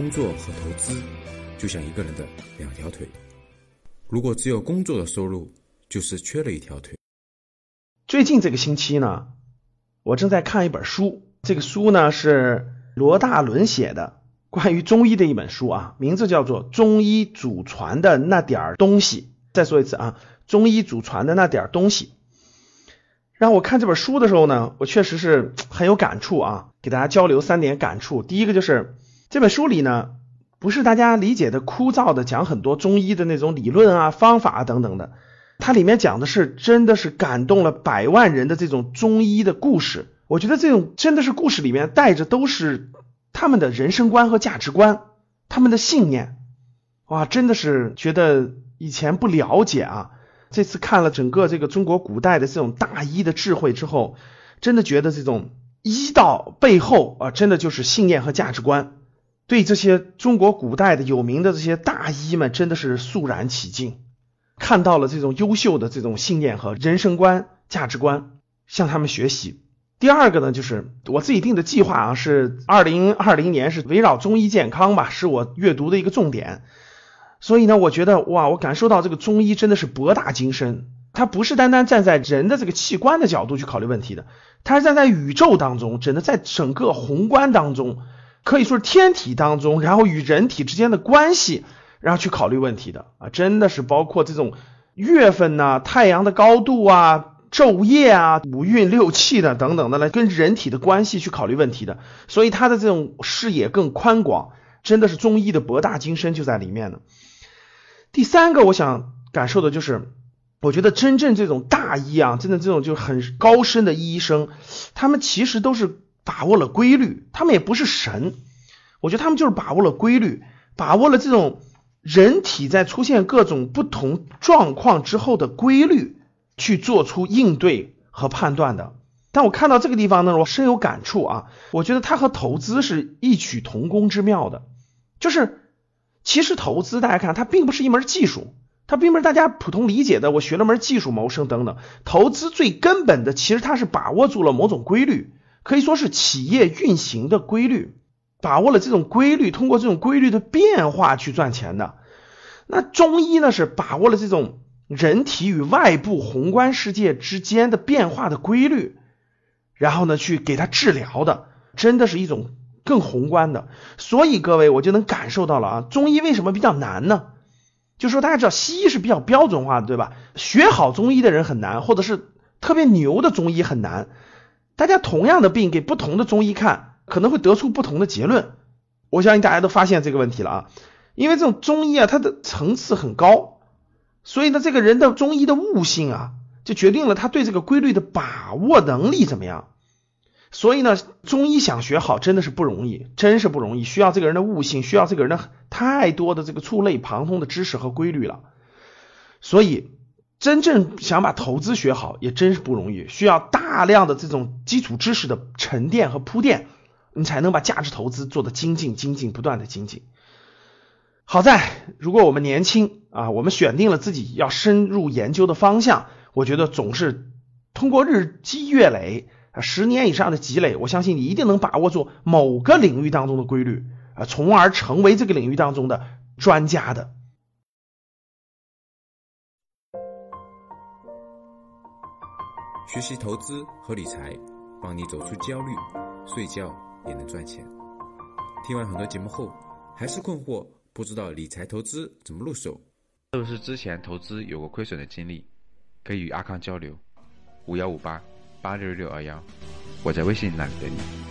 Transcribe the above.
工作和投资就像一个人的两条腿，如果只有工作的收入，就是缺了一条腿。最近这个星期呢，我正在看一本书，这个书呢是罗大伦写的，关于中医的一本书啊，名字叫做《中医祖传的那点儿东西》。再说一次啊，《中医祖传的那点儿东西》。让我看这本书的时候呢，我确实是很有感触啊，给大家交流三点感触。第一个就是这本书里呢，不是大家理解的枯燥的讲很多中医的那种理论啊、方法啊等等的，它里面讲的是真的是感动了百万人的这种中医的故事。我觉得这种真的是故事里面带着都是他们的人生观和价值观，他们的信念。哇，真的是觉得以前不了解啊。这次看了整个这个中国古代的这种大医的智慧之后，真的觉得这种医道背后啊，真的就是信念和价值观。对这些中国古代的有名的这些大医们，真的是肃然起敬，看到了这种优秀的这种信念和人生观、价值观，向他们学习。第二个呢，就是我自己定的计划啊，是二零二零年是围绕中医健康吧，是我阅读的一个重点。所以呢，我觉得哇，我感受到这个中医真的是博大精深，它不是单单站在人的这个器官的角度去考虑问题的，它是站在宇宙当中，真的在整个宏观当中，可以说是天体当中，然后与人体之间的关系，然后去考虑问题的啊，真的是包括这种月份呐、太阳的高度啊、昼夜啊、五运六气的等等的来跟人体的关系去考虑问题的，所以他的这种视野更宽广，真的是中医的博大精深就在里面呢。第三个，我想感受的就是，我觉得真正这种大医啊，真的这种就很高深的医生，他们其实都是把握了规律，他们也不是神，我觉得他们就是把握了规律，把握了这种人体在出现各种不同状况之后的规律，去做出应对和判断的。但我看到这个地方呢，我深有感触啊，我觉得它和投资是异曲同工之妙的，就是。其实投资，大家看，它并不是一门技术，它并不是大家普通理解的。我学了门技术谋生等等。投资最根本的，其实它是把握住了某种规律，可以说是企业运行的规律，把握了这种规律，通过这种规律的变化去赚钱的。那中医呢，是把握了这种人体与外部宏观世界之间的变化的规律，然后呢，去给它治疗的，真的是一种。更宏观的，所以各位我就能感受到了啊，中医为什么比较难呢？就说大家知道西医是比较标准化的，对吧？学好中医的人很难，或者是特别牛的中医很难。大家同样的病给不同的中医看，可能会得出不同的结论。我相信大家都发现这个问题了啊，因为这种中医啊，它的层次很高，所以呢，这个人的中医的悟性啊，就决定了他对这个规律的把握能力怎么样。所以呢，中医想学好真的是不容易，真是不容易，需要这个人的悟性，需要这个人的太多的这个触类旁通的知识和规律了。所以，真正想把投资学好也真是不容易，需要大量的这种基础知识的沉淀和铺垫，你才能把价值投资做得精进、精进、不断的精进。好在，如果我们年轻啊，我们选定了自己要深入研究的方向，我觉得总是通过日积月累。啊，十年以上的积累，我相信你一定能把握住某个领域当中的规律啊，从而成为这个领域当中的专家的。学习投资和理财，帮你走出焦虑，睡觉也能赚钱。听完很多节目后，还是困惑，不知道理财投资怎么入手？是不是之前投资有过亏损的经历？可以与阿康交流，五幺五八。八六六二幺，我在微信那里等你。